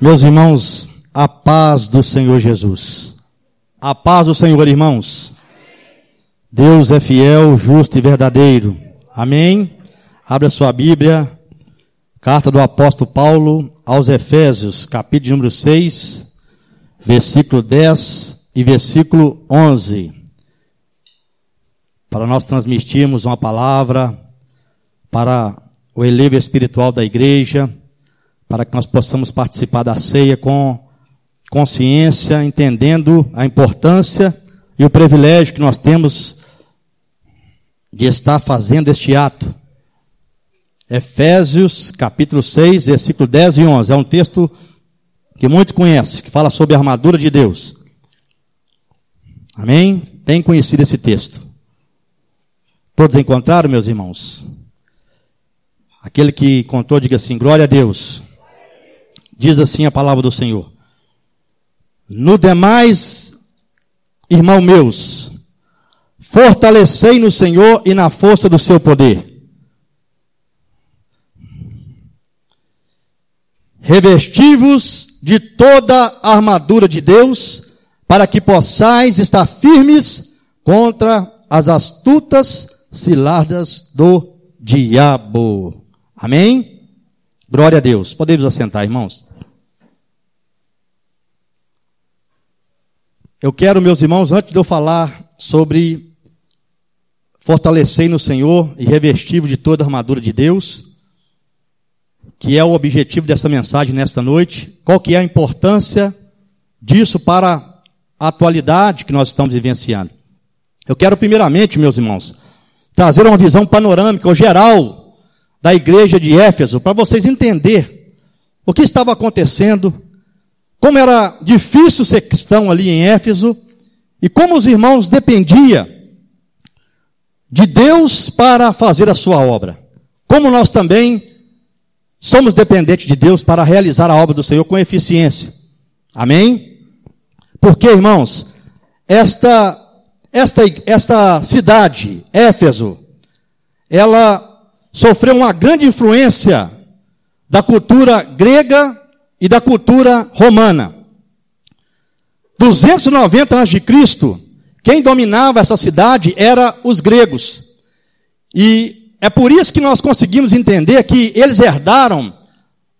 Meus irmãos, a paz do Senhor Jesus. A paz do Senhor, irmãos. Deus é fiel, justo e verdadeiro. Amém? Abra sua Bíblia. Carta do apóstolo Paulo aos Efésios, capítulo número 6, versículo 10 e versículo 11. Para nós transmitirmos uma palavra para o elevo espiritual da igreja para que nós possamos participar da ceia com consciência, entendendo a importância e o privilégio que nós temos de estar fazendo este ato. Efésios, capítulo 6, versículo 10 e 11. É um texto que muitos conhecem, que fala sobre a armadura de Deus. Amém? Tem conhecido esse texto. Todos encontraram, meus irmãos? Aquele que contou, diga assim: glória a Deus. Diz assim a palavra do Senhor. No demais, irmão meus, fortalecei no Senhor e na força do seu poder. Revestivos de toda a armadura de Deus, para que possais estar firmes contra as astutas ciladas do diabo. Amém? Glória a Deus. Podemos assentar, irmãos. Eu quero, meus irmãos, antes de eu falar sobre fortalecer no Senhor e revestivo de toda a armadura de Deus, que é o objetivo dessa mensagem nesta noite, qual que é a importância disso para a atualidade que nós estamos vivenciando. Eu quero primeiramente, meus irmãos, trazer uma visão panorâmica ou geral da igreja de Éfeso, para vocês entenderem o que estava acontecendo como era difícil ser cristão ali em Éfeso e como os irmãos dependiam de Deus para fazer a sua obra. Como nós também somos dependentes de Deus para realizar a obra do Senhor com eficiência. Amém? Porque, irmãos, esta esta esta cidade, Éfeso, ela sofreu uma grande influência da cultura grega e da cultura romana. 290 a.C., quem dominava essa cidade era os gregos. E é por isso que nós conseguimos entender que eles herdaram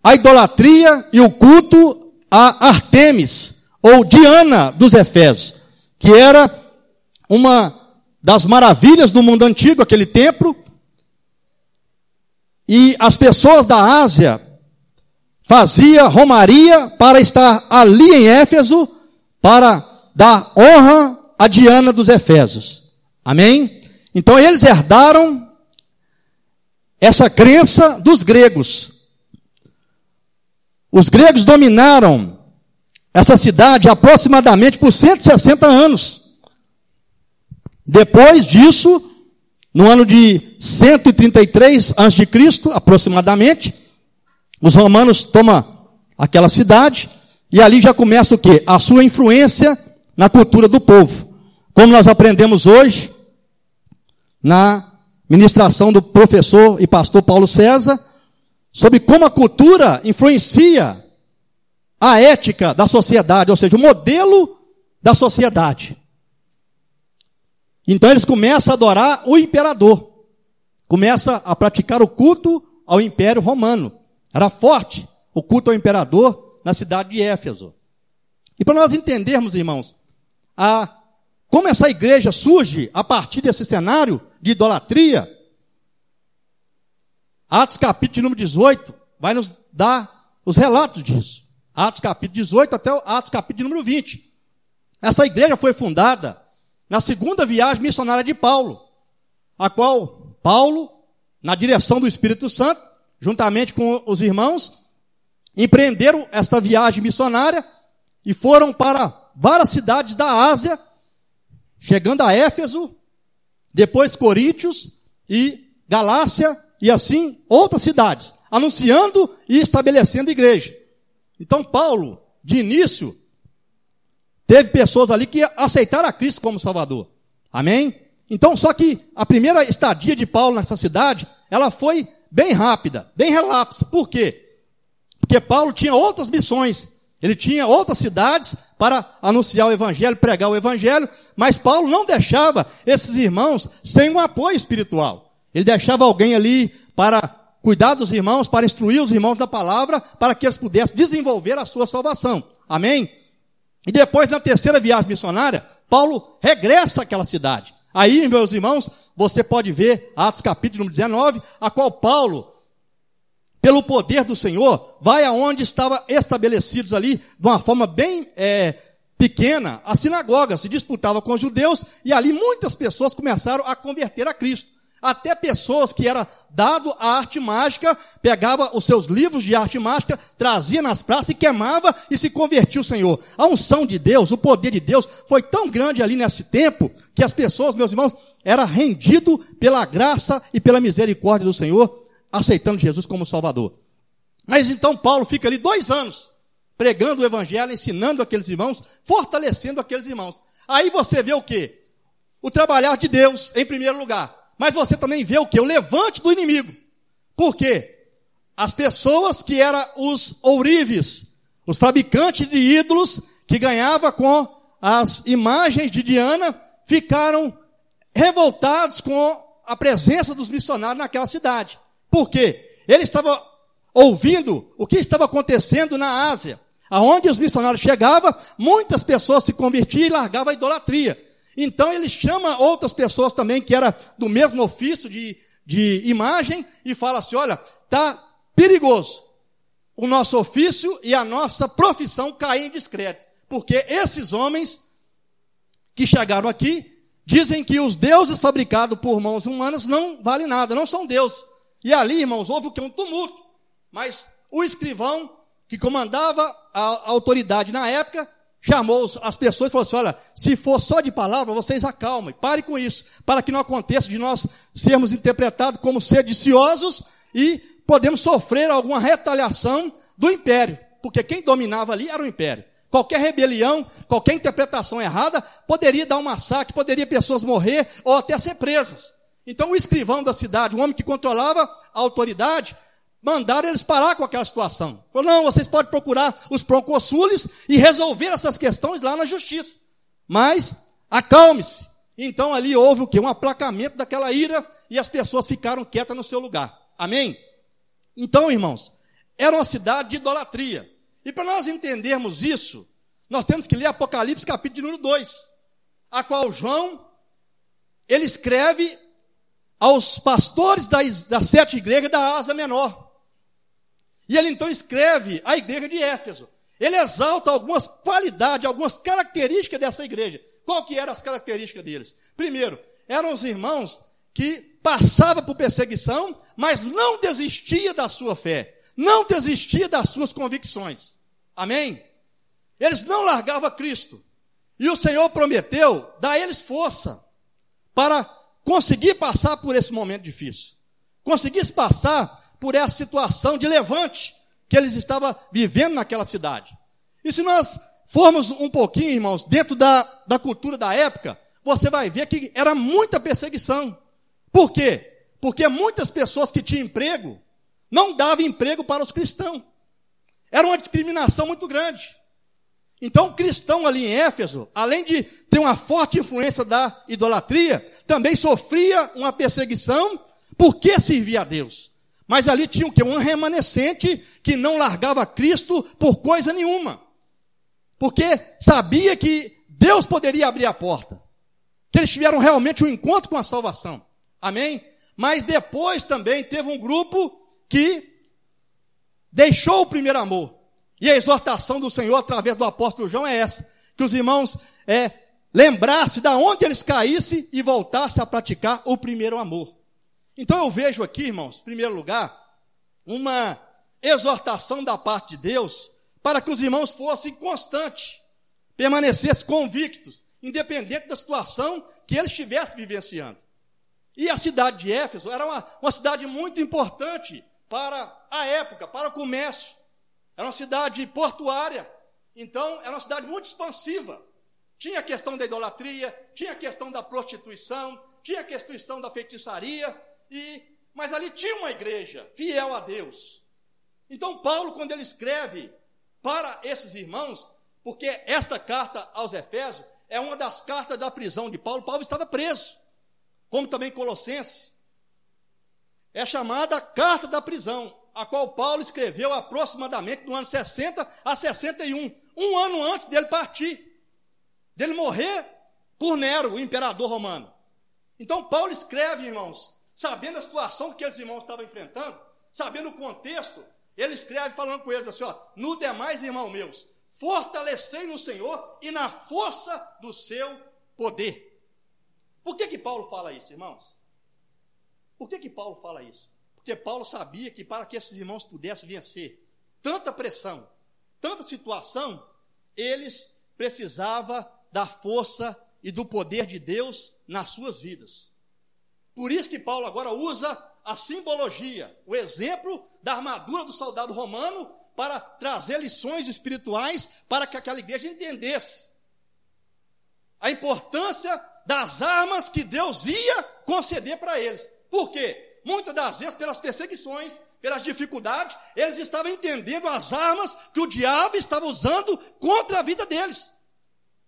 a idolatria e o culto a Artemis, ou Diana dos Efésios, que era uma das maravilhas do mundo antigo, aquele templo. E as pessoas da Ásia fazia romaria para estar ali em Éfeso, para dar honra a Diana dos Efésios. Amém? Então eles herdaram essa crença dos gregos. Os gregos dominaram essa cidade aproximadamente por 160 anos. Depois disso, no ano de 133 a.C., aproximadamente, os romanos tomam aquela cidade e ali já começa o quê? A sua influência na cultura do povo. Como nós aprendemos hoje na ministração do professor e pastor Paulo César sobre como a cultura influencia a ética da sociedade, ou seja, o modelo da sociedade. Então eles começam a adorar o imperador. Começa a praticar o culto ao império romano. Era forte o culto ao imperador na cidade de Éfeso. E para nós entendermos, irmãos, a, como essa igreja surge a partir desse cenário de idolatria, Atos capítulo número 18 vai nos dar os relatos disso. Atos capítulo 18 até Atos capítulo número 20. Essa igreja foi fundada na segunda viagem missionária de Paulo, a qual Paulo, na direção do Espírito Santo, juntamente com os irmãos, empreenderam esta viagem missionária e foram para várias cidades da Ásia, chegando a Éfeso, depois Coríntios e Galácia e assim outras cidades, anunciando e estabelecendo igreja. Então Paulo, de início, teve pessoas ali que aceitaram a Cristo como Salvador. Amém? Então, só que a primeira estadia de Paulo nessa cidade, ela foi bem rápida, bem relapsa. Por quê? Porque Paulo tinha outras missões. Ele tinha outras cidades para anunciar o evangelho, pregar o evangelho, mas Paulo não deixava esses irmãos sem um apoio espiritual. Ele deixava alguém ali para cuidar dos irmãos, para instruir os irmãos da palavra, para que eles pudessem desenvolver a sua salvação. Amém? E depois, na terceira viagem missionária, Paulo regressa àquela cidade. Aí, meus irmãos, você pode ver Atos capítulo 19, a qual Paulo, pelo poder do Senhor, vai aonde estava estabelecidos ali, de uma forma bem é, pequena, a sinagoga se disputava com os judeus, e ali muitas pessoas começaram a converter a Cristo. Até pessoas que era dado a arte mágica, pegava os seus livros de arte mágica, trazia nas praças e queimava e se convertia o Senhor. A unção de Deus, o poder de Deus foi tão grande ali nesse tempo que as pessoas, meus irmãos, era rendido pela graça e pela misericórdia do Senhor, aceitando Jesus como Salvador. Mas então Paulo fica ali dois anos pregando o evangelho, ensinando aqueles irmãos, fortalecendo aqueles irmãos. Aí você vê o quê? O trabalhar de Deus em primeiro lugar. Mas você também vê o que? O levante do inimigo. Por quê? As pessoas que eram os ourives, os fabricantes de ídolos, que ganhava com as imagens de Diana, ficaram revoltados com a presença dos missionários naquela cidade. Por quê? Ele estava ouvindo o que estava acontecendo na Ásia. Aonde os missionários chegavam, muitas pessoas se convertiam e largavam a idolatria. Então ele chama outras pessoas também que era do mesmo ofício de, de imagem e fala assim: olha, tá perigoso o nosso ofício e a nossa profissão cair em descrédito. Porque esses homens que chegaram aqui dizem que os deuses fabricados por mãos humanas não valem nada, não são deuses. E ali, irmãos, houve o que? Um tumulto. Mas o escrivão, que comandava a autoridade na época, chamou as pessoas e falou assim: olha, se for só de palavra, vocês acalmem, pare com isso, para que não aconteça de nós sermos interpretados como sediciosos e podemos sofrer alguma retaliação do império, porque quem dominava ali era o império. Qualquer rebelião, qualquer interpretação errada, poderia dar um massacre, poderia pessoas morrer ou até ser presas. Então o escrivão da cidade, o homem que controlava a autoridade, mandaram eles parar com aquela situação. Falou, não, vocês podem procurar os proconsules e resolver essas questões lá na justiça. Mas, acalme-se. Então ali houve o quê? Um aplacamento daquela ira e as pessoas ficaram quietas no seu lugar. Amém? Então, irmãos, era uma cidade de idolatria. E para nós entendermos isso, nós temos que ler Apocalipse capítulo número 2, a qual João, ele escreve aos pastores das, das sete igrejas da Asa Menor. E ele então escreve a igreja de Éfeso. Ele exalta algumas qualidades, algumas características dessa igreja. Qual que eram as características deles? Primeiro, eram os irmãos que passavam por perseguição, mas não desistia da sua fé, não desistia das suas convicções. Amém? Eles não largavam Cristo. E o Senhor prometeu dar a eles força para conseguir passar por esse momento difícil. Conseguisse passar por essa situação de levante que eles estavam vivendo naquela cidade. E se nós formos um pouquinho, irmãos, dentro da, da cultura da época, você vai ver que era muita perseguição. Por quê? Porque muitas pessoas que tinham emprego não davam emprego para os cristãos. Era uma discriminação muito grande. Então, o cristão ali em Éfeso, além de ter uma forte influência da idolatria, também sofria uma perseguição porque servia a Deus. Mas ali tinha o quê? Um remanescente que não largava Cristo por coisa nenhuma. Porque sabia que Deus poderia abrir a porta. Que eles tiveram realmente um encontro com a salvação. Amém? Mas depois também teve um grupo que deixou o primeiro amor. E a exortação do Senhor através do apóstolo João é essa: que os irmãos é, lembrassem de onde eles caíssem e voltassem a praticar o primeiro amor. Então eu vejo aqui, irmãos, em primeiro lugar, uma exortação da parte de Deus para que os irmãos fossem constantes, permanecessem convictos, independente da situação que eles estivessem vivenciando. E a cidade de Éfeso era uma, uma cidade muito importante para a época, para o comércio. Era uma cidade portuária. Então, era uma cidade muito expansiva. Tinha a questão da idolatria, tinha a questão da prostituição, tinha a questão da feitiçaria, e, mas ali tinha uma igreja fiel a Deus. Então, Paulo, quando ele escreve para esses irmãos, porque esta carta aos Efésios é uma das cartas da prisão de Paulo, Paulo estava preso, como também Colossenses. É chamada carta da prisão, a qual Paulo escreveu aproximadamente no ano 60 a 61, um ano antes dele partir, dele morrer por Nero, o imperador romano. Então, Paulo escreve, irmãos, sabendo a situação que aqueles irmãos estavam enfrentando, sabendo o contexto, ele escreve falando com eles assim: ó, no demais, irmãos meus, fortalecei no Senhor e na força do seu poder. Por que que Paulo fala isso, irmãos? Por que que Paulo fala isso? Porque Paulo sabia que para que esses irmãos pudessem vencer tanta pressão, tanta situação, eles precisavam da força e do poder de Deus nas suas vidas. Por isso que Paulo agora usa a simbologia, o exemplo da armadura do soldado romano para trazer lições espirituais para que aquela igreja entendesse a importância das armas que Deus ia conceder para eles. Por quê? Muitas das vezes, pelas perseguições, pelas dificuldades, eles estavam entendendo as armas que o diabo estava usando contra a vida deles.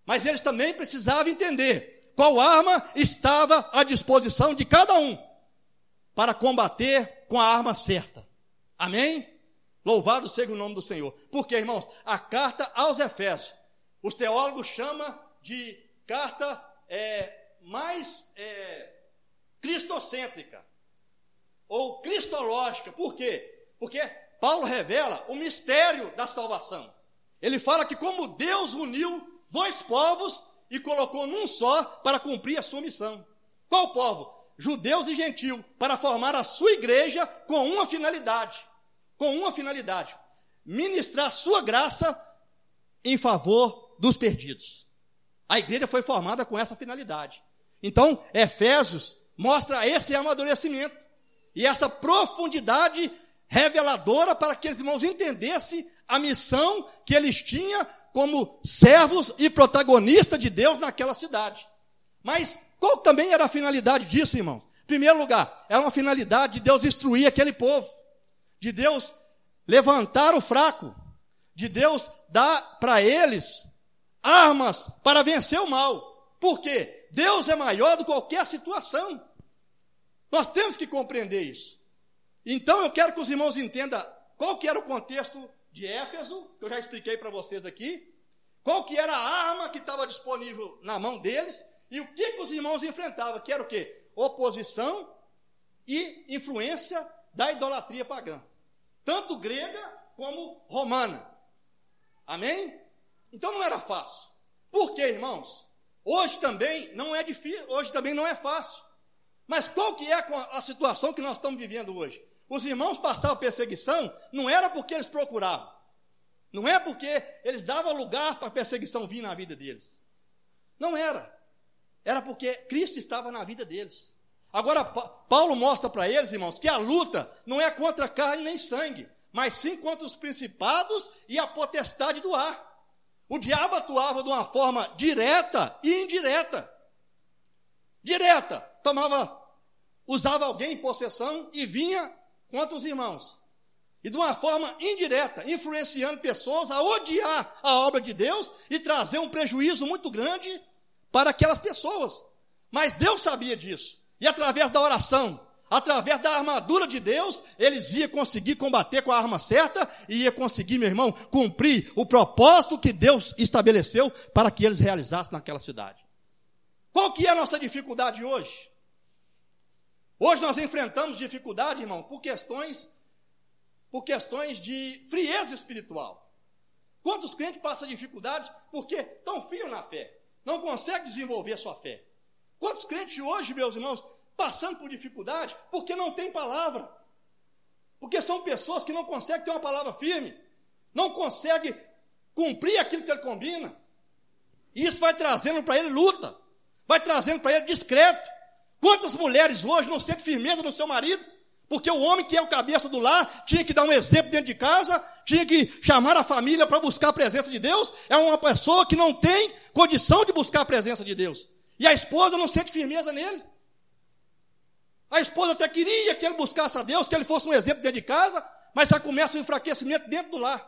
Mas eles também precisavam entender qual arma estava à disposição de cada um para combater com a arma certa. Amém? Louvado seja o nome do Senhor. Porque, irmãos, a carta aos Efésios, os teólogos chamam de carta é, mais é, cristocêntrica ou cristológica. Por quê? Porque Paulo revela o mistério da salvação. Ele fala que como Deus uniu dois povos e colocou num só para cumprir a sua missão. Qual povo? Judeus e gentios, para formar a sua igreja com uma finalidade. Com uma finalidade: ministrar sua graça em favor dos perdidos. A igreja foi formada com essa finalidade. Então, Efésios mostra esse amadurecimento e essa profundidade reveladora para que os irmãos entendessem a missão que eles tinham como servos e protagonistas de Deus naquela cidade. Mas qual também era a finalidade disso, irmãos? Em primeiro lugar, era uma finalidade de Deus instruir aquele povo, de Deus levantar o fraco, de Deus dar para eles armas para vencer o mal. Por quê? Deus é maior do que qualquer situação. Nós temos que compreender isso. Então eu quero que os irmãos entendam qual que era o contexto de Éfeso, que eu já expliquei para vocês aqui, qual que era a arma que estava disponível na mão deles e o que, que os irmãos enfrentavam, que era o quê? Oposição e influência da idolatria pagã, tanto grega como romana. Amém? Então não era fácil. Por quê, irmãos? Hoje também não é difícil, hoje também não é fácil. Mas qual que é a situação que nós estamos vivendo hoje? Os irmãos passavam perseguição, não era porque eles procuravam. Não é porque eles davam lugar para a perseguição vir na vida deles. Não era. Era porque Cristo estava na vida deles. Agora, Paulo mostra para eles, irmãos, que a luta não é contra carne nem sangue, mas sim contra os principados e a potestade do ar. O diabo atuava de uma forma direta e indireta. Direta, tomava, usava alguém em possessão e vinha contra os irmãos. E de uma forma indireta, influenciando pessoas a odiar a obra de Deus e trazer um prejuízo muito grande para aquelas pessoas. Mas Deus sabia disso. E através da oração, através da armadura de Deus, eles iam conseguir combater com a arma certa e ia conseguir, meu irmão, cumprir o propósito que Deus estabeleceu para que eles realizassem naquela cidade. Qual que é a nossa dificuldade hoje? Hoje nós enfrentamos dificuldade, irmão, por questões por questões de frieza espiritual. Quantos crentes passam dificuldade porque estão frios na fé, não conseguem desenvolver sua fé? Quantos crentes hoje, meus irmãos, passando por dificuldade porque não tem palavra? Porque são pessoas que não conseguem ter uma palavra firme, não conseguem cumprir aquilo que ele combina. E isso vai trazendo para ele luta, vai trazendo para ele discreto, Quantas mulheres hoje não sentem firmeza no seu marido? Porque o homem que é o cabeça do lar tinha que dar um exemplo dentro de casa, tinha que chamar a família para buscar a presença de Deus. É uma pessoa que não tem condição de buscar a presença de Deus. E a esposa não sente firmeza nele. A esposa até queria que ele buscasse a Deus, que ele fosse um exemplo dentro de casa, mas já começa o enfraquecimento dentro do lar.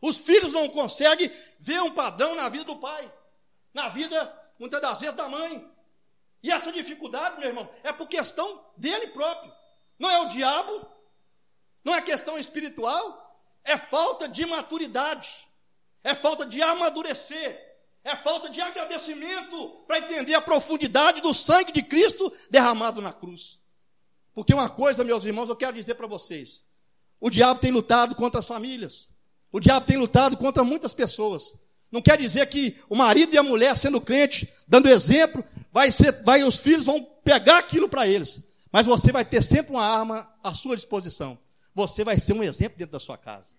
Os filhos não conseguem ver um padrão na vida do pai, na vida, muitas das vezes, da mãe. E essa dificuldade, meu irmão, é por questão dele próprio. Não é o diabo, não é questão espiritual, é falta de maturidade, é falta de amadurecer, é falta de agradecimento para entender a profundidade do sangue de Cristo derramado na cruz. Porque uma coisa, meus irmãos, eu quero dizer para vocês: o diabo tem lutado contra as famílias, o diabo tem lutado contra muitas pessoas. Não quer dizer que o marido e a mulher, sendo crente, dando exemplo, vai ser, vai, os filhos vão pegar aquilo para eles. Mas você vai ter sempre uma arma à sua disposição. Você vai ser um exemplo dentro da sua casa.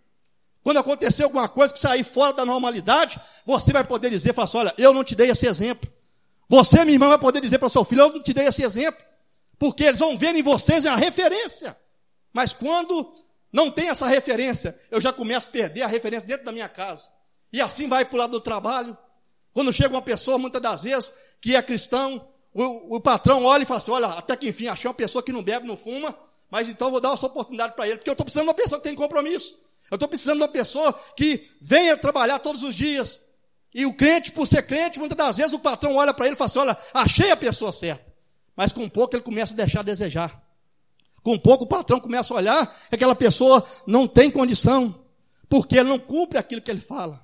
Quando acontecer alguma coisa que sair fora da normalidade, você vai poder dizer, falar assim, olha, eu não te dei esse exemplo. Você, minha irmã, vai poder dizer para o seu filho, eu não te dei esse exemplo. Porque eles vão ver em vocês a referência. Mas quando não tem essa referência, eu já começo a perder a referência dentro da minha casa. E assim vai para o lado do trabalho. Quando chega uma pessoa, muitas das vezes, que é cristão, o, o patrão olha e fala assim: olha, até que enfim, achei uma pessoa que não bebe, não fuma, mas então vou dar essa oportunidade para ele, porque eu estou precisando de uma pessoa que tem compromisso. Eu estou precisando de uma pessoa que venha trabalhar todos os dias. E o crente, por ser crente, muitas das vezes o patrão olha para ele e fala assim: olha, achei a pessoa certa. Mas com pouco ele começa a deixar a desejar. Com pouco o patrão começa a olhar que aquela pessoa não tem condição, porque ele não cumpre aquilo que ele fala.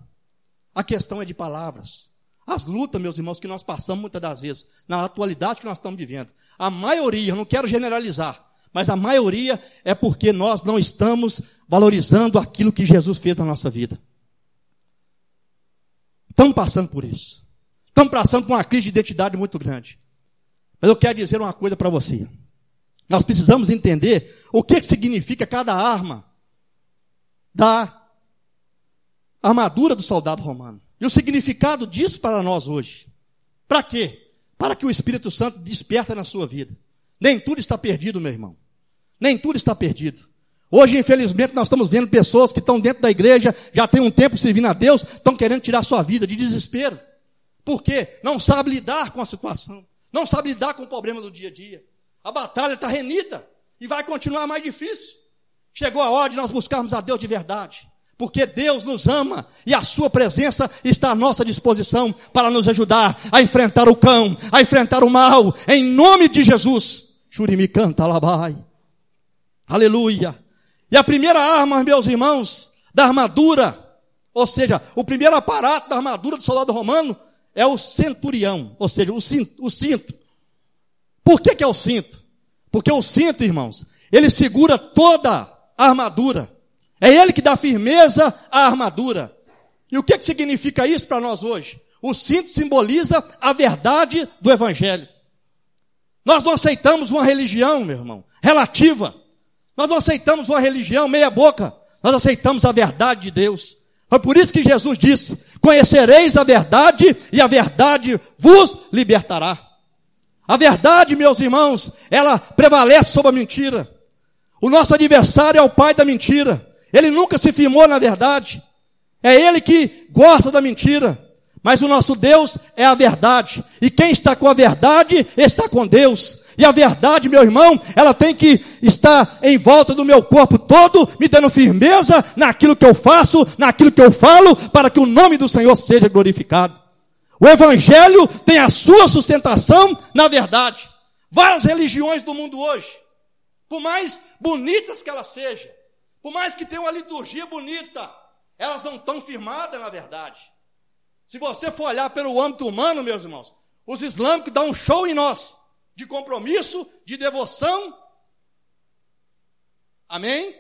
A questão é de palavras. As lutas, meus irmãos, que nós passamos muitas das vezes, na atualidade que nós estamos vivendo. A maioria, eu não quero generalizar, mas a maioria é porque nós não estamos valorizando aquilo que Jesus fez na nossa vida. Estamos passando por isso. Estamos passando por uma crise de identidade muito grande. Mas eu quero dizer uma coisa para você. Nós precisamos entender o que, que significa cada arma da armadura do soldado romano. E o significado disso para nós hoje. Para quê? Para que o Espírito Santo desperta na sua vida. Nem tudo está perdido, meu irmão. Nem tudo está perdido. Hoje, infelizmente, nós estamos vendo pessoas que estão dentro da igreja, já tem um tempo servindo a Deus, estão querendo tirar sua vida de desespero. Por quê? Não sabe lidar com a situação. Não sabe lidar com o problema do dia a dia. A batalha está renita e vai continuar mais difícil. Chegou a hora de nós buscarmos a Deus de verdade. Porque Deus nos ama e a Sua presença está à nossa disposição para nos ajudar a enfrentar o cão, a enfrentar o mal, em nome de Jesus. Churimi canta labai. Aleluia. E a primeira arma, meus irmãos, da armadura, ou seja, o primeiro aparato da armadura do soldado romano é o centurião, ou seja, o cinto. O cinto. Por que, que é o cinto? Porque o cinto, irmãos, ele segura toda a armadura. É ele que dá firmeza à armadura. E o que, que significa isso para nós hoje? O cinto simboliza a verdade do Evangelho. Nós não aceitamos uma religião, meu irmão, relativa. Nós não aceitamos uma religião meia-boca. Nós aceitamos a verdade de Deus. Foi por isso que Jesus disse: Conhecereis a verdade, e a verdade vos libertará. A verdade, meus irmãos, ela prevalece sobre a mentira. O nosso adversário é o pai da mentira. Ele nunca se firmou na verdade. É ele que gosta da mentira. Mas o nosso Deus é a verdade. E quem está com a verdade está com Deus. E a verdade, meu irmão, ela tem que estar em volta do meu corpo todo, me dando firmeza naquilo que eu faço, naquilo que eu falo, para que o nome do Senhor seja glorificado. O Evangelho tem a sua sustentação na verdade. Várias religiões do mundo hoje, por mais bonitas que elas sejam, por mais que tenham uma liturgia bonita, elas não estão firmadas na verdade. Se você for olhar pelo âmbito humano, meus irmãos, os islâmicos dão um show em nós de compromisso, de devoção. Amém?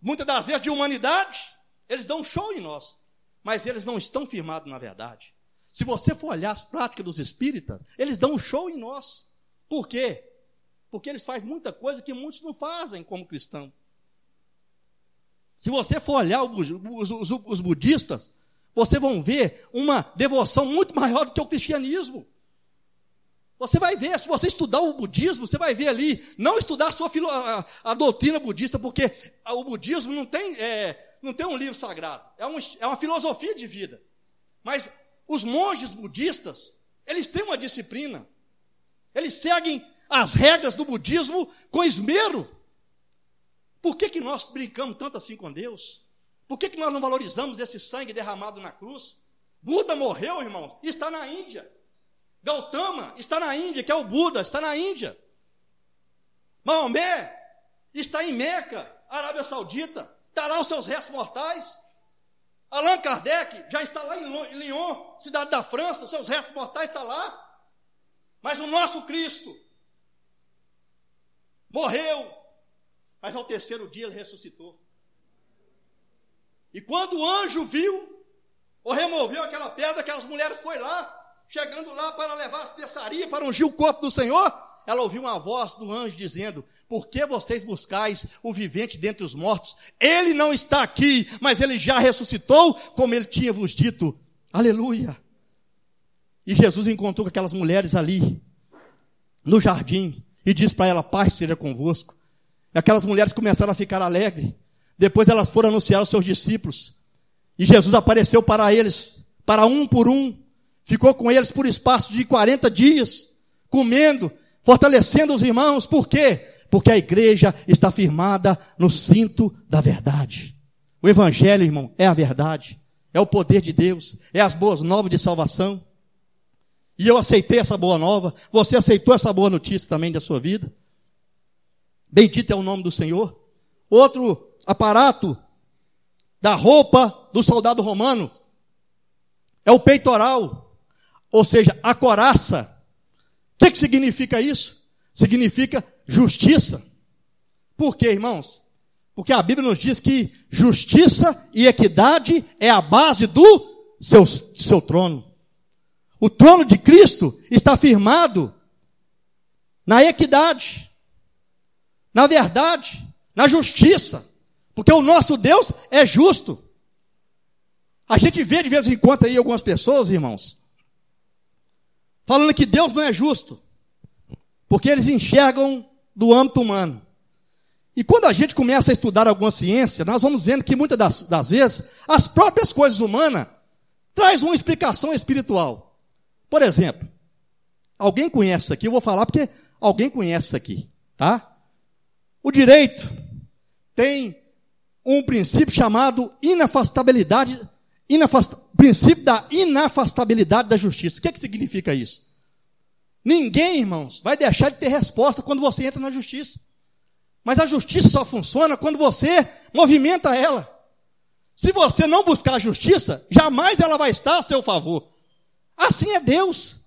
Muitas das vezes de humanidade, eles dão um show em nós, mas eles não estão firmados na verdade. Se você for olhar as práticas dos espíritas, eles dão um show em nós. Por quê? Porque eles fazem muita coisa que muitos não fazem como cristão. Se você for olhar os, os, os budistas, você vão ver uma devoção muito maior do que o cristianismo. Você vai ver, se você estudar o budismo, você vai ver ali, não estudar a, sua filo, a, a doutrina budista, porque o budismo não tem, é, não tem um livro sagrado, é, um, é uma filosofia de vida. Mas os monges budistas, eles têm uma disciplina, eles seguem as regras do budismo com esmero. Por que, que nós brincamos tanto assim com Deus? Por que, que nós não valorizamos esse sangue derramado na cruz? Buda morreu, irmãos, e está na Índia. Gautama está na Índia, que é o Buda, está na Índia. Maomé está em Meca, Arábia Saudita, está lá os seus restos mortais. Allan Kardec já está lá em Lyon, cidade da França, seus restos mortais estão lá. Mas o nosso Cristo morreu, mas ao terceiro dia ele ressuscitou. E quando o anjo viu, ou removeu aquela pedra, aquelas mulheres foi lá, chegando lá para levar as peçarias, para ungir o corpo do Senhor, ela ouviu uma voz do anjo dizendo: Por que vocês buscais o vivente dentre os mortos? Ele não está aqui, mas ele já ressuscitou, como ele tinha vos dito. Aleluia. E Jesus encontrou aquelas mulheres ali, no jardim, e disse para ela: Paz seja convosco. Aquelas mulheres começaram a ficar alegres. Depois elas foram anunciar aos seus discípulos. E Jesus apareceu para eles, para um por um. Ficou com eles por espaço de 40 dias, comendo, fortalecendo os irmãos. Por quê? Porque a igreja está firmada no cinto da verdade. O evangelho, irmão, é a verdade. É o poder de Deus. É as boas novas de salvação. E eu aceitei essa boa nova. Você aceitou essa boa notícia também da sua vida? Bendito é o nome do Senhor. Outro aparato da roupa do soldado romano é o peitoral, ou seja, a coraça que, que significa isso? Significa justiça. Por quê, irmãos? Porque a Bíblia nos diz que justiça e equidade é a base do seu, seu trono. O trono de Cristo está firmado na equidade, na verdade, na justiça. Porque o nosso Deus é justo. A gente vê de vez em quando aí algumas pessoas, irmãos, falando que Deus não é justo, porque eles enxergam do âmbito humano. E quando a gente começa a estudar alguma ciência, nós vamos vendo que muitas das, das vezes as próprias coisas humanas traz uma explicação espiritual. Por exemplo, alguém conhece isso aqui, eu vou falar porque alguém conhece isso aqui, tá? O direito tem um princípio chamado inafastabilidade inafast... princípio da inafastabilidade da justiça. O que, é que significa isso? Ninguém, irmãos, vai deixar de ter resposta quando você entra na justiça. Mas a justiça só funciona quando você movimenta ela. Se você não buscar a justiça, jamais ela vai estar a seu favor. Assim é Deus.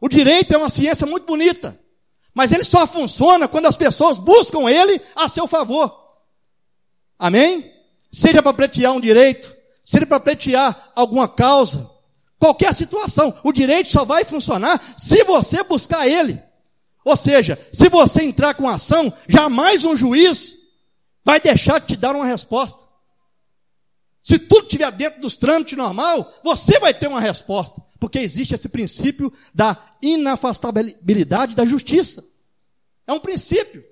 O direito é uma ciência muito bonita, mas ele só funciona quando as pessoas buscam ele a seu favor. Amém? Seja para pleitear um direito, se ele para pleitear alguma causa, qualquer situação, o direito só vai funcionar se você buscar ele. Ou seja, se você entrar com ação, jamais um juiz vai deixar de te dar uma resposta. Se tudo estiver dentro dos trâmites normal, você vai ter uma resposta, porque existe esse princípio da inafastabilidade da justiça. É um princípio.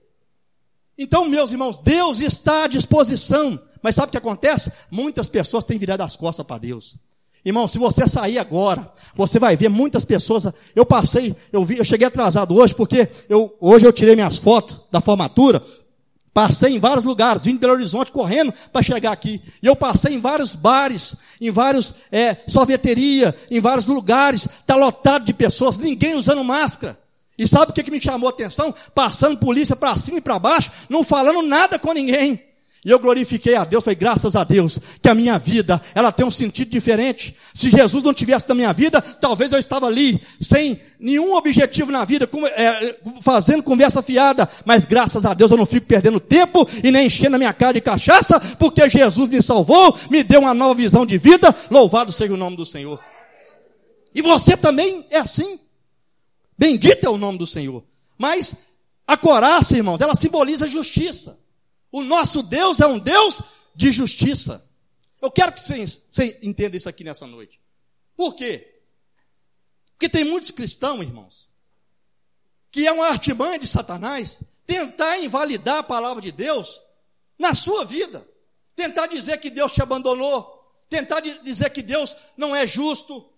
Então, meus irmãos, Deus está à disposição mas sabe o que acontece? Muitas pessoas têm virado as costas para Deus. Irmão, se você sair agora, você vai ver muitas pessoas. Eu passei, eu vi, eu cheguei atrasado hoje porque eu, hoje eu tirei minhas fotos da formatura. Passei em vários lugares, vim de Belo Horizonte correndo para chegar aqui. E eu passei em vários bares, em vários é, sorveteria, em vários lugares. Está lotado de pessoas, ninguém usando máscara. E sabe o que, que me chamou a atenção? Passando polícia para cima e para baixo, não falando nada com ninguém. E eu glorifiquei a Deus, foi graças a Deus, que a minha vida, ela tem um sentido diferente. Se Jesus não tivesse na minha vida, talvez eu estava ali, sem nenhum objetivo na vida, é, fazendo conversa fiada. Mas graças a Deus eu não fico perdendo tempo e nem enchendo a minha cara de cachaça, porque Jesus me salvou, me deu uma nova visão de vida. Louvado seja o nome do Senhor. E você também é assim. Bendito é o nome do Senhor. Mas a coraça, irmãos, ela simboliza justiça. O nosso Deus é um Deus de justiça. Eu quero que você, você entenda isso aqui nessa noite. Por quê? Porque tem muitos cristãos, irmãos, que é uma artimanha de Satanás tentar invalidar a palavra de Deus na sua vida. Tentar dizer que Deus te abandonou. Tentar dizer que Deus não é justo.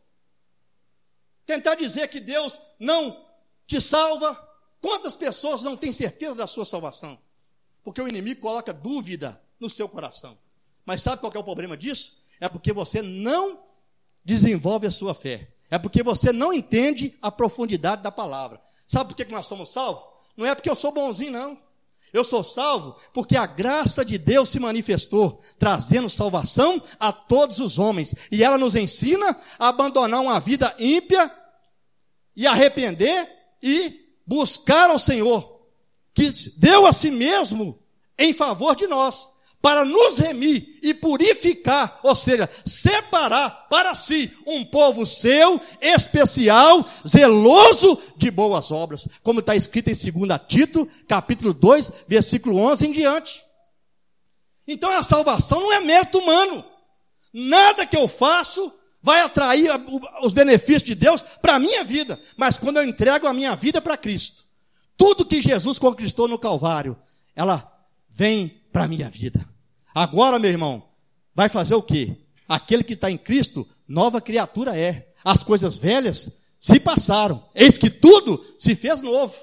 Tentar dizer que Deus não te salva. Quantas pessoas não têm certeza da sua salvação? Porque o inimigo coloca dúvida no seu coração. Mas sabe qual é o problema disso? É porque você não desenvolve a sua fé. É porque você não entende a profundidade da palavra. Sabe por que nós somos salvos? Não é porque eu sou bonzinho, não. Eu sou salvo porque a graça de Deus se manifestou, trazendo salvação a todos os homens. E ela nos ensina a abandonar uma vida ímpia e arrepender e buscar ao Senhor, que deu a si mesmo em favor de nós para nos remir e purificar, ou seja, separar para si um povo seu, especial, zeloso de boas obras, como está escrito em 2 Tito, capítulo 2, versículo 11 em diante. Então a salvação não é mérito humano. Nada que eu faço vai atrair os benefícios de Deus para a minha vida, mas quando eu entrego a minha vida para Cristo, tudo que Jesus conquistou no Calvário, ela vem para a minha vida. Agora, meu irmão, vai fazer o quê? Aquele que está em Cristo, nova criatura é. As coisas velhas se passaram. Eis que tudo se fez novo.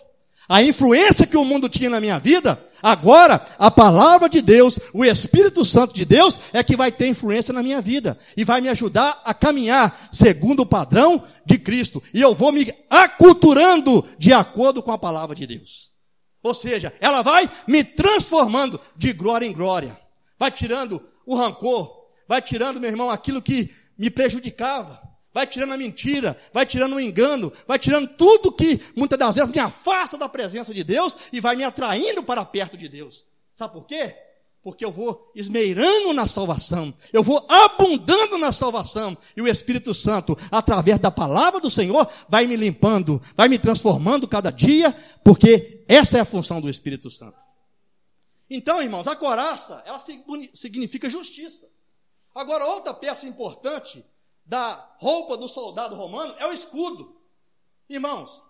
A influência que o mundo tinha na minha vida, agora a palavra de Deus, o Espírito Santo de Deus é que vai ter influência na minha vida e vai me ajudar a caminhar segundo o padrão de Cristo. E eu vou me aculturando de acordo com a palavra de Deus. Ou seja, ela vai me transformando de glória em glória vai tirando o rancor, vai tirando, meu irmão, aquilo que me prejudicava, vai tirando a mentira, vai tirando o engano, vai tirando tudo que muitas das vezes me afasta da presença de Deus e vai me atraindo para perto de Deus. Sabe por quê? Porque eu vou esmeirando na salvação, eu vou abundando na salvação, e o Espírito Santo, através da palavra do Senhor, vai me limpando, vai me transformando cada dia, porque essa é a função do Espírito Santo. Então, irmãos, a coraça, ela significa justiça. Agora, outra peça importante da roupa do soldado romano é o escudo. Irmãos,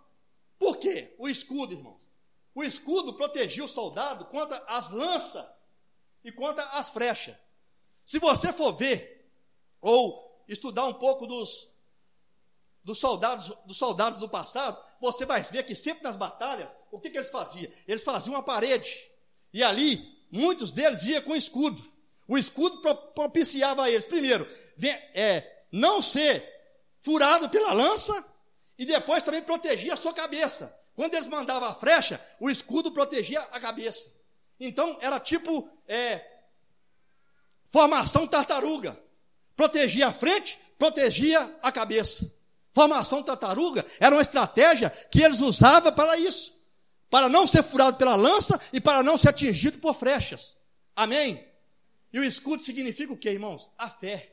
por quê o escudo, irmãos? O escudo protegia o soldado contra as lanças e contra as flechas. Se você for ver ou estudar um pouco dos, dos soldados, dos soldados do passado, você vai ver que sempre nas batalhas, o que, que eles faziam? Eles faziam uma parede e ali, muitos deles iam com escudo. O escudo propiciava a eles, primeiro, é, não ser furado pela lança e depois também protegia a sua cabeça. Quando eles mandavam a flecha, o escudo protegia a cabeça. Então, era tipo é, formação tartaruga. Protegia a frente, protegia a cabeça. Formação tartaruga era uma estratégia que eles usavam para isso para não ser furado pela lança e para não ser atingido por flechas. Amém? E o escudo significa o que, irmãos? A fé.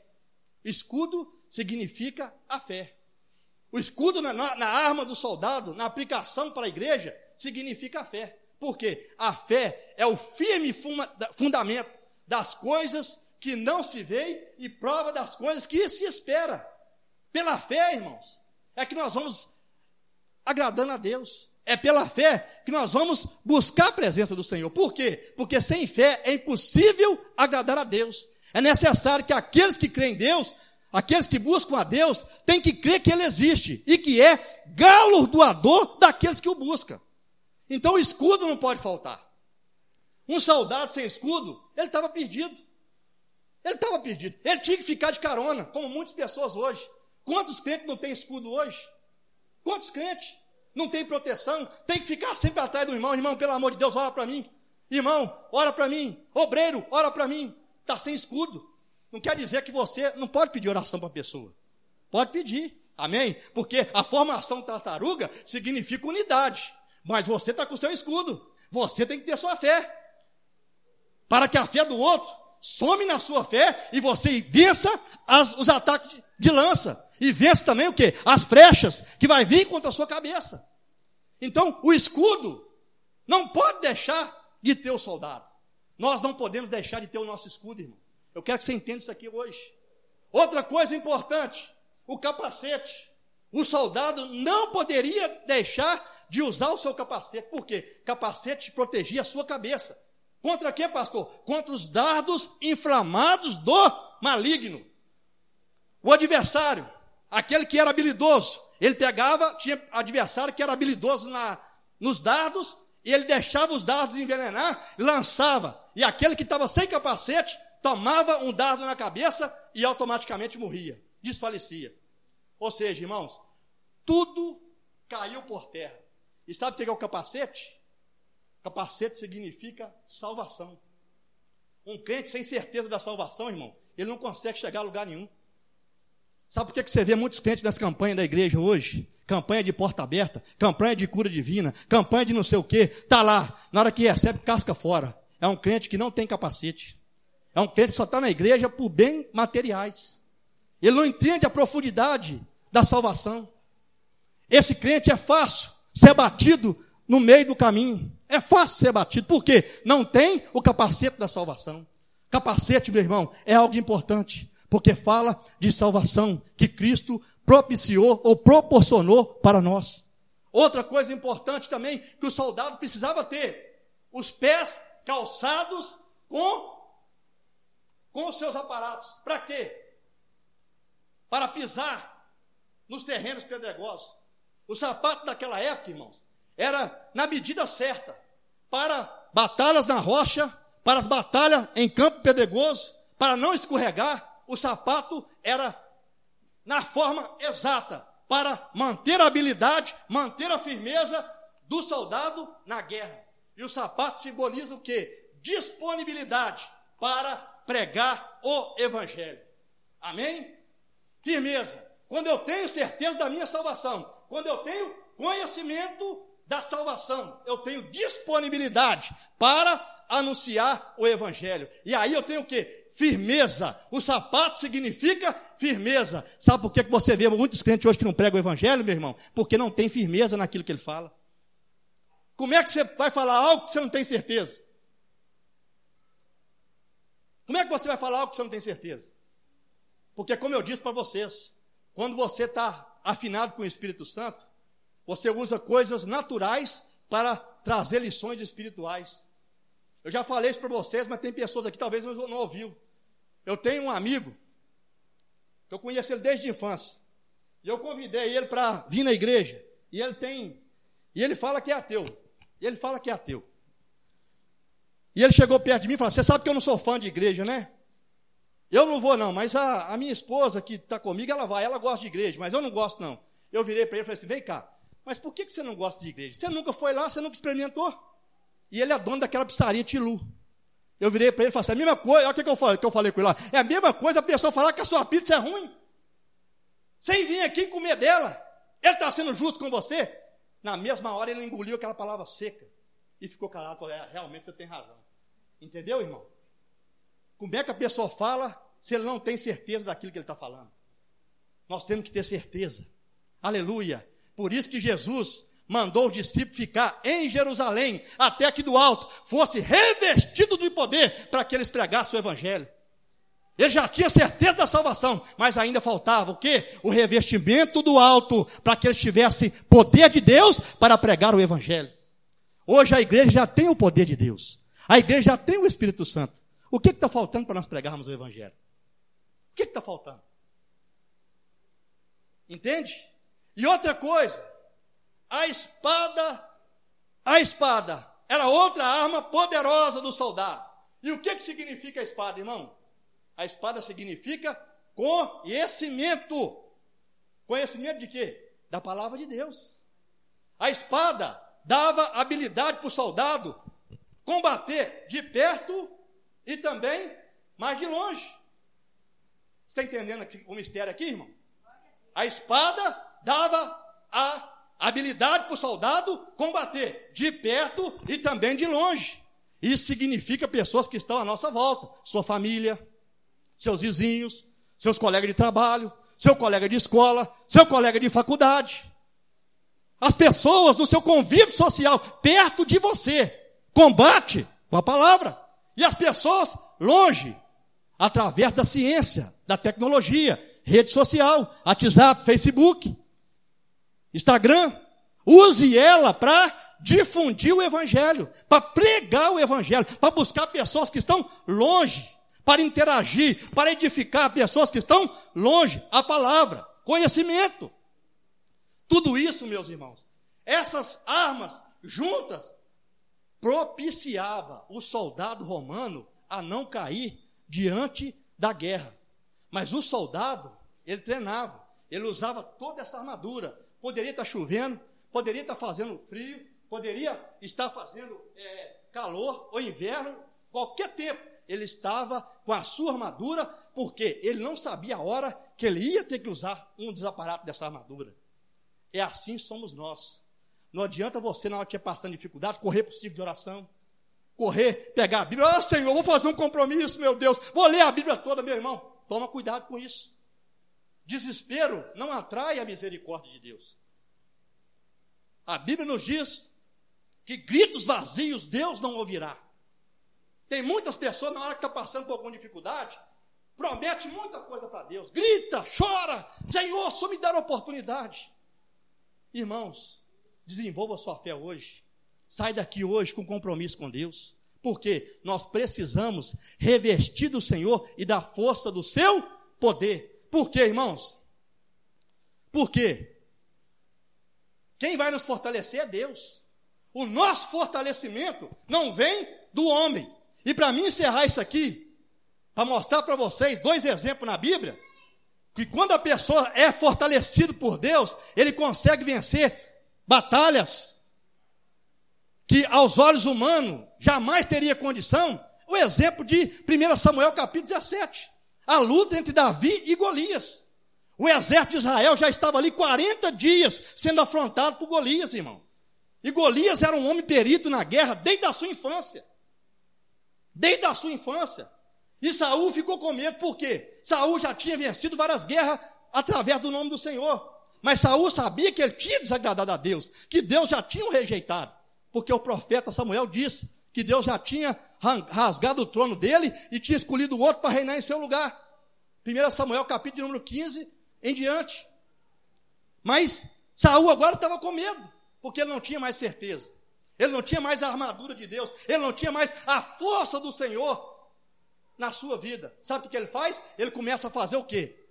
Escudo significa a fé. O escudo na, na, arma do soldado, na aplicação para a igreja, significa a fé. Por quê? A fé é o firme fundamento das coisas que não se vê e prova das coisas que se espera. Pela fé, irmãos, é que nós vamos agradando a Deus. É pela fé que nós vamos buscar a presença do Senhor. Por quê? Porque sem fé é impossível agradar a Deus. É necessário que aqueles que creem em Deus, aqueles que buscam a Deus, têm que crer que Ele existe e que é galardoador daqueles que o buscam. Então o escudo não pode faltar. Um soldado sem escudo, ele estava perdido. Ele estava perdido. Ele tinha que ficar de carona, como muitas pessoas hoje. Quantos crentes não têm escudo hoje? Quantos crentes? não tem proteção, tem que ficar sempre atrás do irmão. Irmão, pelo amor de Deus, ora para mim. Irmão, ora para mim. Obreiro, ora para mim. Está sem escudo. Não quer dizer que você não pode pedir oração para a pessoa. Pode pedir. Amém? Porque a formação tartaruga significa unidade. Mas você está com o seu escudo. Você tem que ter sua fé. Para que a fé do outro some na sua fé e você vença as, os ataques de, de lança. E vence também o que? As flechas que vai vir contra a sua cabeça. Então, o escudo não pode deixar de ter o soldado. Nós não podemos deixar de ter o nosso escudo, irmão. Eu quero que você entenda isso aqui hoje. Outra coisa importante, o capacete. O soldado não poderia deixar de usar o seu capacete. Por quê? Capacete protegia a sua cabeça. Contra quê, pastor? Contra os dardos inflamados do maligno. O adversário Aquele que era habilidoso, ele pegava, tinha adversário que era habilidoso na, nos dardos, e ele deixava os dardos envenenar, lançava. E aquele que estava sem capacete tomava um dardo na cabeça e automaticamente morria, desfalecia. Ou seja, irmãos, tudo caiu por terra. E sabe o que é o capacete? Capacete significa salvação. Um crente sem certeza da salvação, irmão, ele não consegue chegar a lugar nenhum. Sabe por que você vê muitos crentes nas campanhas da igreja hoje? Campanha de porta aberta, campanha de cura divina, campanha de não sei o quê. Está lá, na hora que recebe, casca fora. É um crente que não tem capacete. É um crente que só está na igreja por bem materiais. Ele não entende a profundidade da salvação. Esse crente é fácil ser batido no meio do caminho. É fácil ser batido. Por quê? Não tem o capacete da salvação. Capacete, meu irmão, é algo importante porque fala de salvação que Cristo propiciou ou proporcionou para nós. Outra coisa importante também que o soldado precisava ter: os pés calçados com com os seus aparatos. Para quê? Para pisar nos terrenos pedregosos. O sapato daquela época, irmãos, era na medida certa para batalhas na rocha, para as batalhas em campo pedregoso, para não escorregar, o sapato era na forma exata para manter a habilidade, manter a firmeza do soldado na guerra. E o sapato simboliza o que? Disponibilidade para pregar o evangelho. Amém? Firmeza. Quando eu tenho certeza da minha salvação, quando eu tenho conhecimento da salvação, eu tenho disponibilidade para anunciar o evangelho. E aí eu tenho o que? Firmeza. O sapato significa firmeza. Sabe por que você vê muitos crentes hoje que não pregam o evangelho, meu irmão? Porque não tem firmeza naquilo que ele fala. Como é que você vai falar algo que você não tem certeza? Como é que você vai falar algo que você não tem certeza? Porque, como eu disse para vocês, quando você está afinado com o Espírito Santo, você usa coisas naturais para trazer lições espirituais. Eu já falei isso para vocês, mas tem pessoas aqui talvez não ouviu. Eu tenho um amigo, eu conheço ele desde a infância. E eu convidei ele para vir na igreja. E ele tem. E ele fala que é ateu. E ele fala que é ateu. E ele chegou perto de mim e falou: Você sabe que eu não sou fã de igreja, né? Eu não vou, não, mas a, a minha esposa que está comigo, ela vai, ela gosta de igreja, mas eu não gosto, não. Eu virei para ele e falei assim: Vem cá, mas por que, que você não gosta de igreja? Você nunca foi lá, você nunca experimentou? E ele é dono daquela pizzaria Tilu. Eu virei para ele e falei assim, é a mesma coisa, olha o que eu falei, que eu falei com ele lá. É a mesma coisa a pessoa falar que a sua pizza é ruim. Sem vir aqui comer dela. Ele está sendo justo com você? Na mesma hora ele engoliu aquela palavra seca. E ficou calado. Falou, é, realmente você tem razão. Entendeu, irmão? Como é que a pessoa fala se ele não tem certeza daquilo que ele está falando? Nós temos que ter certeza. Aleluia. Por isso que Jesus mandou os discípulos ficar em Jerusalém, até que do alto fosse revestido de poder para que eles pregassem o evangelho. Ele já tinha certeza da salvação, mas ainda faltava o quê? O revestimento do alto, para que eles tivessem poder de Deus para pregar o evangelho. Hoje a igreja já tem o poder de Deus. A igreja já tem o Espírito Santo. O que está faltando para nós pregarmos o evangelho? O que está faltando? Entende? E outra coisa, a espada, a espada era outra arma poderosa do soldado. E o que, que significa a espada, irmão? A espada significa conhecimento. Conhecimento de quê? Da palavra de Deus. A espada dava habilidade para o soldado combater de perto e também mais de longe. Você está entendendo o mistério aqui, irmão? A espada dava a habilidade para o soldado combater de perto e também de longe. Isso significa pessoas que estão à nossa volta, sua família, seus vizinhos, seus colegas de trabalho, seu colega de escola, seu colega de faculdade. As pessoas do seu convívio social perto de você. Combate com a palavra. E as pessoas longe, através da ciência, da tecnologia, rede social, WhatsApp, Facebook. Instagram, use ela para difundir o evangelho, para pregar o evangelho, para buscar pessoas que estão longe, para interagir, para edificar pessoas que estão longe, a palavra, conhecimento. Tudo isso, meus irmãos, essas armas juntas propiciava o soldado romano a não cair diante da guerra. Mas o soldado, ele treinava, ele usava toda essa armadura. Poderia estar chovendo, poderia estar fazendo frio, poderia estar fazendo é, calor ou inverno, qualquer tempo. Ele estava com a sua armadura, porque ele não sabia a hora que ele ia ter que usar um dos aparatos dessa armadura. É assim somos nós. Não adianta você, na hora que passando dificuldade, correr para o ciclo de oração. Correr, pegar a Bíblia. Ah, Senhor, vou fazer um compromisso, meu Deus. Vou ler a Bíblia toda, meu irmão. Toma cuidado com isso. Desespero não atrai a misericórdia de Deus. A Bíblia nos diz que gritos vazios Deus não ouvirá. Tem muitas pessoas, na hora que está passando por alguma dificuldade, promete muita coisa para Deus. Grita, chora, Senhor, só me dar oportunidade. Irmãos, desenvolva sua fé hoje. Sai daqui hoje com compromisso com Deus. Porque nós precisamos revestir do Senhor e da força do seu poder. Por quê, irmãos? Por quê? Quem vai nos fortalecer é Deus. O nosso fortalecimento não vem do homem. E para mim encerrar isso aqui, para mostrar para vocês dois exemplos na Bíblia, que quando a pessoa é fortalecido por Deus, ele consegue vencer batalhas que aos olhos humanos jamais teria condição. O exemplo de 1 Samuel capítulo 17, a luta entre Davi e Golias. O exército de Israel já estava ali 40 dias sendo afrontado por Golias, irmão. E Golias era um homem perito na guerra desde a sua infância. Desde a sua infância. E Saul ficou com medo, por quê? Saul já tinha vencido várias guerras através do nome do Senhor. Mas Saul sabia que ele tinha desagradado a Deus, que Deus já tinha o rejeitado. Porque o profeta Samuel disse que Deus já tinha rasgado o trono dele e tinha escolhido outro para reinar em seu lugar. 1 Samuel capítulo número 15 em diante. Mas Saul agora estava com medo, porque ele não tinha mais certeza. Ele não tinha mais a armadura de Deus, ele não tinha mais a força do Senhor na sua vida. Sabe o que ele faz? Ele começa a fazer o quê?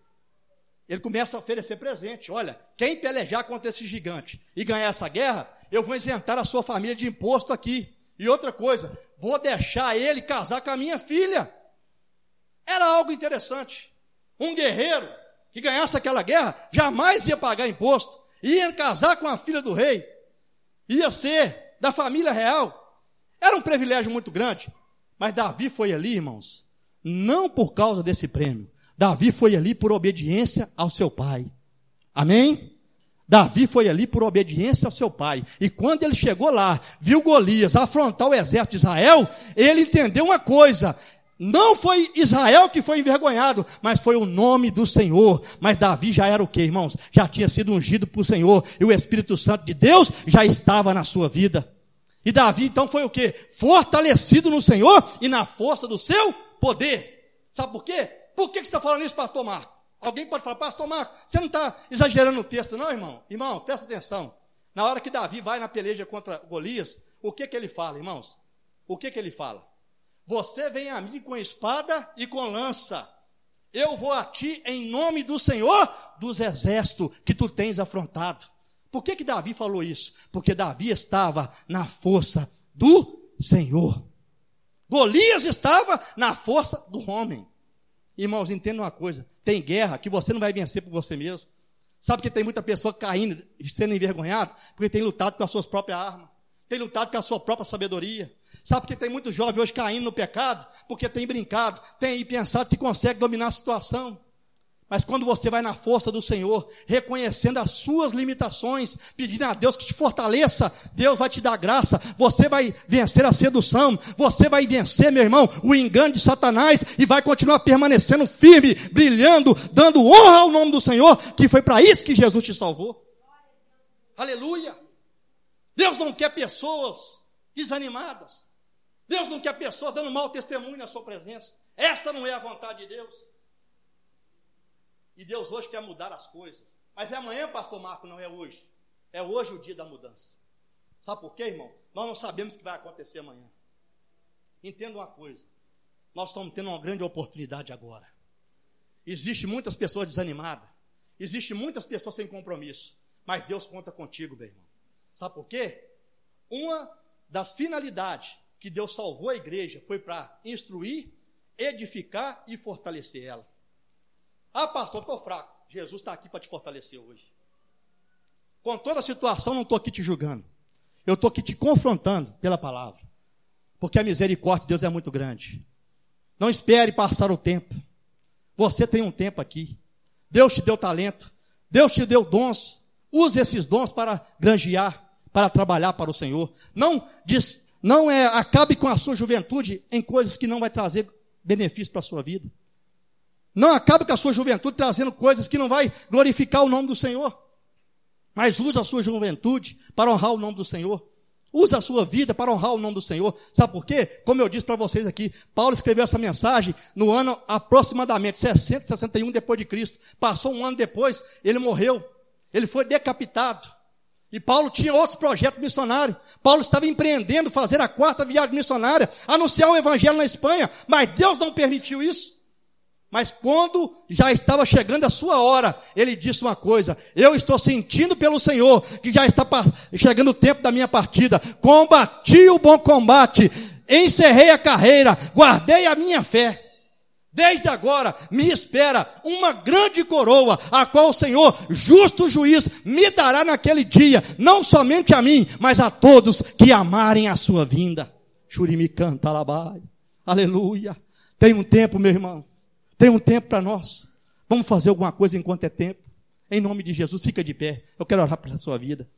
Ele começa a oferecer presente. Olha, quem pelejar contra esse gigante e ganhar essa guerra, eu vou isentar a sua família de imposto aqui. E outra coisa, vou deixar ele casar com a minha filha. Era algo interessante. Um guerreiro que ganhasse aquela guerra jamais ia pagar imposto, ia casar com a filha do rei, ia ser da família real. Era um privilégio muito grande. Mas Davi foi ali, irmãos, não por causa desse prêmio. Davi foi ali por obediência ao seu pai. Amém? Davi foi ali por obediência ao seu pai. E quando ele chegou lá, viu Golias afrontar o exército de Israel, ele entendeu uma coisa: não foi Israel que foi envergonhado, mas foi o nome do Senhor. Mas Davi já era o que, irmãos? Já tinha sido ungido por Senhor, e o Espírito Santo de Deus já estava na sua vida. E Davi então foi o que? Fortalecido no Senhor e na força do seu poder. Sabe por quê? Por que você está falando isso, pastor Marco? Alguém pode falar, pastor Marco, você não está exagerando no texto, não, irmão? Irmão, presta atenção. Na hora que Davi vai na peleja contra Golias, o que que ele fala, irmãos? O que que ele fala? Você vem a mim com espada e com lança. Eu vou a ti em nome do Senhor dos exércitos que tu tens afrontado. Por que que Davi falou isso? Porque Davi estava na força do Senhor. Golias estava na força do homem. Irmãos, entenda uma coisa: tem guerra que você não vai vencer por você mesmo. Sabe que tem muita pessoa caindo, sendo envergonhado, porque tem lutado com as suas próprias armas, tem lutado com a sua própria sabedoria, Sabe que tem muitos jovens hoje caindo no pecado? Porque tem brincado, tem pensado que consegue dominar a situação. Mas quando você vai na força do Senhor, reconhecendo as suas limitações, pedindo a Deus que te fortaleça, Deus vai te dar graça, você vai vencer a sedução, você vai vencer, meu irmão, o engano de Satanás e vai continuar permanecendo firme, brilhando, dando honra ao nome do Senhor, que foi para isso que Jesus te salvou. Aleluia! Deus não quer pessoas desanimadas. Deus não quer pessoa dando mau testemunho na sua presença. Essa não é a vontade de Deus. E Deus hoje quer mudar as coisas. Mas é amanhã, pastor Marco, não é hoje. É hoje o dia da mudança. Sabe por quê, irmão? Nós não sabemos o que vai acontecer amanhã. Entenda uma coisa. Nós estamos tendo uma grande oportunidade agora. Existem muitas pessoas desanimadas. Existem muitas pessoas sem compromisso. Mas Deus conta contigo, meu irmão. Sabe por quê? Uma das finalidades que Deus salvou a igreja foi para instruir, edificar e fortalecer ela. Ah, pastor, estou fraco. Jesus está aqui para te fortalecer hoje. Com toda a situação, não estou aqui te julgando. Eu estou aqui te confrontando pela palavra. Porque a misericórdia de Deus é muito grande. Não espere passar o tempo. Você tem um tempo aqui. Deus te deu talento. Deus te deu dons. Use esses dons para granjear, para trabalhar para o Senhor. Não diz, não é acabe com a sua juventude em coisas que não vai trazer benefício para a sua vida. Não acabe com a sua juventude trazendo coisas que não vai glorificar o nome do Senhor. Mas use a sua juventude para honrar o nome do Senhor. Use a sua vida para honrar o nome do Senhor. Sabe por quê? Como eu disse para vocês aqui, Paulo escreveu essa mensagem no ano aproximadamente 661 depois de Cristo. Passou um ano depois, ele morreu. Ele foi decapitado. E Paulo tinha outros projetos missionários. Paulo estava empreendendo fazer a quarta viagem missionária, anunciar o evangelho na Espanha, mas Deus não permitiu isso. Mas quando já estava chegando a sua hora, ele disse uma coisa: Eu estou sentindo pelo Senhor que já está chegando o tempo da minha partida. Combati o bom combate, encerrei a carreira, guardei a minha fé. Desde agora me espera uma grande coroa, a qual o Senhor, justo juiz, me dará naquele dia, não somente a mim, mas a todos que amarem a sua vinda. canta labai. Aleluia. Tem um tempo, meu irmão. Tem um tempo para nós. Vamos fazer alguma coisa enquanto é tempo. Em nome de Jesus, fica de pé. Eu quero orar pela sua vida.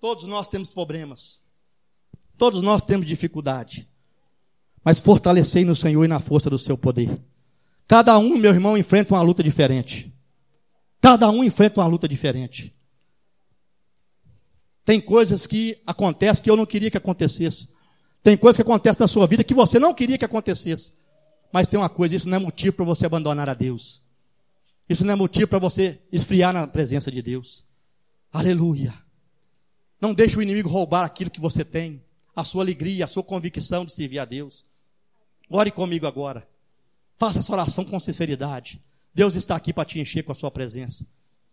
Todos nós temos problemas. Todos nós temos dificuldade. Mas fortalecei no Senhor e na força do seu poder. Cada um, meu irmão, enfrenta uma luta diferente. Cada um enfrenta uma luta diferente. Tem coisas que acontecem que eu não queria que acontecesse. Tem coisas que acontecem na sua vida que você não queria que acontecesse. Mas tem uma coisa, isso não é motivo para você abandonar a Deus. Isso não é motivo para você esfriar na presença de Deus. Aleluia. Não deixe o inimigo roubar aquilo que você tem, a sua alegria, a sua convicção de servir a Deus. Ore comigo agora. Faça essa oração com sinceridade. Deus está aqui para te encher com a sua presença.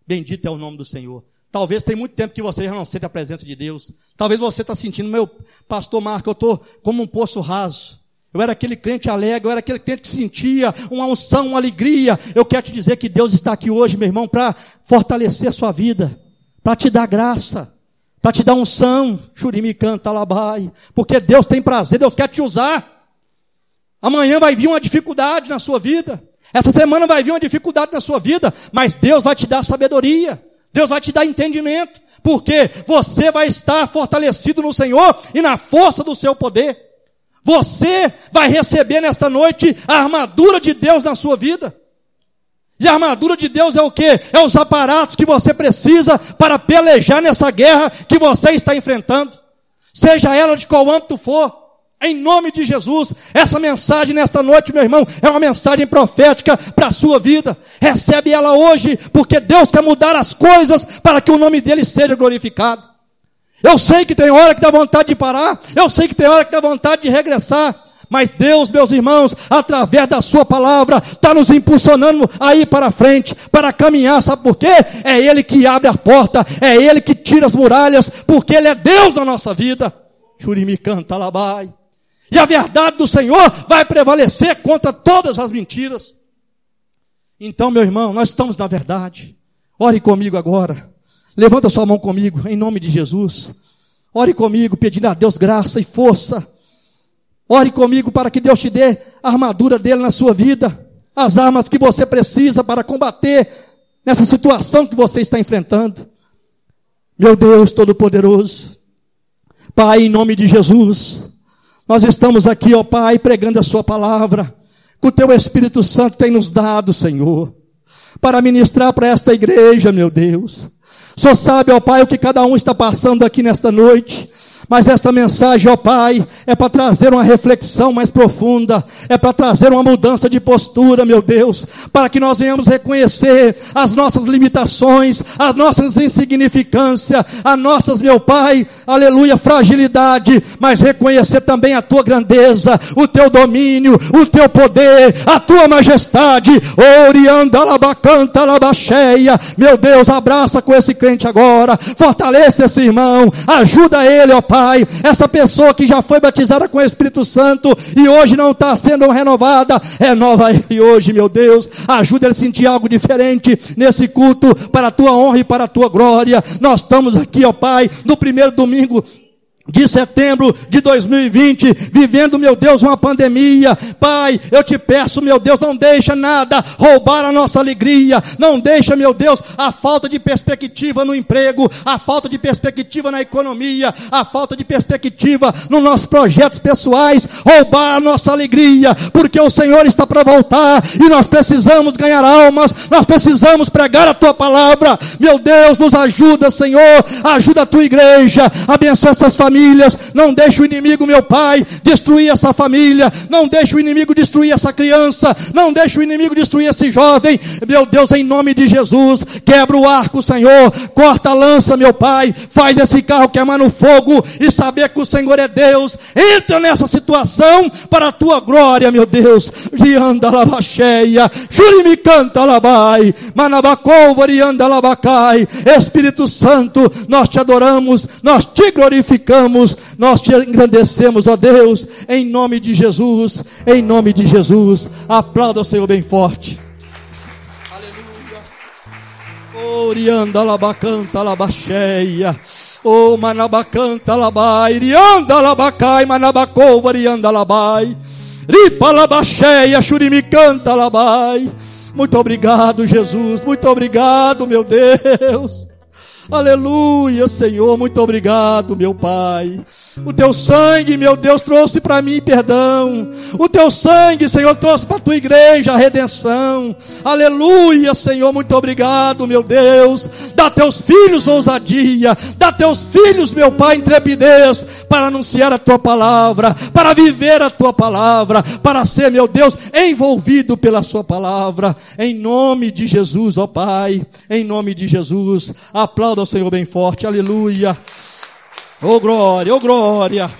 Bendito é o nome do Senhor. Talvez tem muito tempo que você já não sente a presença de Deus. Talvez você está sentindo, meu pastor Marco, eu estou como um poço raso. Eu era aquele crente alegre, eu era aquele crente que sentia uma unção, uma alegria. Eu quero te dizer que Deus está aqui hoje, meu irmão, para fortalecer a sua vida, para te dar graça para te dar unção, churimi canta labai, porque Deus tem prazer, Deus quer te usar. Amanhã vai vir uma dificuldade na sua vida. Essa semana vai vir uma dificuldade na sua vida, mas Deus vai te dar sabedoria. Deus vai te dar entendimento, porque você vai estar fortalecido no Senhor e na força do seu poder. Você vai receber nesta noite a armadura de Deus na sua vida. E a armadura de Deus é o que? É os aparatos que você precisa para pelejar nessa guerra que você está enfrentando. Seja ela de qual âmbito for. Em nome de Jesus, essa mensagem nesta noite, meu irmão, é uma mensagem profética para a sua vida. Recebe ela hoje, porque Deus quer mudar as coisas para que o nome dele seja glorificado. Eu sei que tem hora que dá vontade de parar, eu sei que tem hora que dá vontade de regressar, mas Deus, meus irmãos, através da Sua palavra, está nos impulsionando aí para frente, para caminhar, sabe por quê? É Ele que abre a porta, é Ele que tira as muralhas, porque Ele é Deus na nossa vida. Churimi canta labai. E a verdade do Senhor vai prevalecer contra todas as mentiras. Então, meu irmão, nós estamos na verdade. Ore comigo agora. Levanta sua mão comigo, em nome de Jesus. Ore comigo, pedindo a Deus graça e força Ore comigo para que Deus te dê a armadura dele na sua vida, as armas que você precisa para combater nessa situação que você está enfrentando. Meu Deus Todo-Poderoso, Pai, em nome de Jesus, nós estamos aqui, ó Pai, pregando a Sua palavra, que o Teu Espírito Santo tem nos dado, Senhor, para ministrar para esta igreja, meu Deus. Só sabe, ó Pai, o que cada um está passando aqui nesta noite. Mas esta mensagem, ó Pai, é para trazer uma reflexão mais profunda, é para trazer uma mudança de postura, meu Deus, para que nós venhamos reconhecer as nossas limitações, as nossas insignificâncias, as nossas, meu Pai, aleluia, fragilidade, mas reconhecer também a tua grandeza, o teu domínio, o teu poder, a tua majestade. Orianda labacanta labacheia. Meu Deus, abraça com esse crente agora, fortaleça esse irmão, ajuda ele, ó Pai Pai, essa pessoa que já foi batizada com o Espírito Santo e hoje não está sendo renovada, renova ele hoje, meu Deus, ajuda ele a sentir algo diferente nesse culto, para a tua honra e para a tua glória. Nós estamos aqui, ó Pai, no primeiro domingo de setembro de 2020, vivendo, meu Deus, uma pandemia. Pai, eu te peço, meu Deus, não deixa nada roubar a nossa alegria. Não deixa, meu Deus, a falta de perspectiva no emprego, a falta de perspectiva na economia, a falta de perspectiva nos nossos projetos pessoais roubar a nossa alegria, porque o Senhor está para voltar e nós precisamos ganhar almas, nós precisamos pregar a tua palavra. Meu Deus, nos ajuda, Senhor, ajuda a tua igreja, abençoa essas famílias famílias. Não deixe o inimigo, meu pai, destruir essa família. Não deixe o inimigo destruir essa criança. Não deixe o inimigo destruir esse jovem. Meu Deus, em nome de Jesus, quebra o arco, Senhor. Corta a lança, meu pai. Faz esse carro queimar no fogo e saber que o Senhor é Deus. Entra nessa situação para a tua glória, meu Deus. Rianda labacheia, Jurimi canta labai, Manabacou, varianda labacai. Espírito Santo, nós te adoramos, nós te glorificamos nós te engrandecemos, ó Deus, em nome de Jesus, em nome de Jesus. Aplauda o Senhor bem forte. Aleluia. Orianda labacanta labacheia. Oh, manabacanta labai, irianda labacai, manabacou, varianda labai. Ripa labacheia, churimicanta labai. Muito obrigado, Jesus. Muito obrigado, meu Deus. Aleluia, Senhor, muito obrigado, meu Pai. O teu sangue, meu Deus, trouxe para mim perdão. O teu sangue, Senhor, trouxe para a tua igreja a redenção. Aleluia, Senhor, muito obrigado, meu Deus. Dá teus filhos ousadia, dá teus filhos, meu Pai, intrepidez para anunciar a tua palavra, para viver a tua palavra, para ser, meu Deus, envolvido pela sua palavra. Em nome de Jesus, ó Pai, em nome de Jesus. Aplauda Senhor bem forte. Aleluia. Oh glória, oh glória.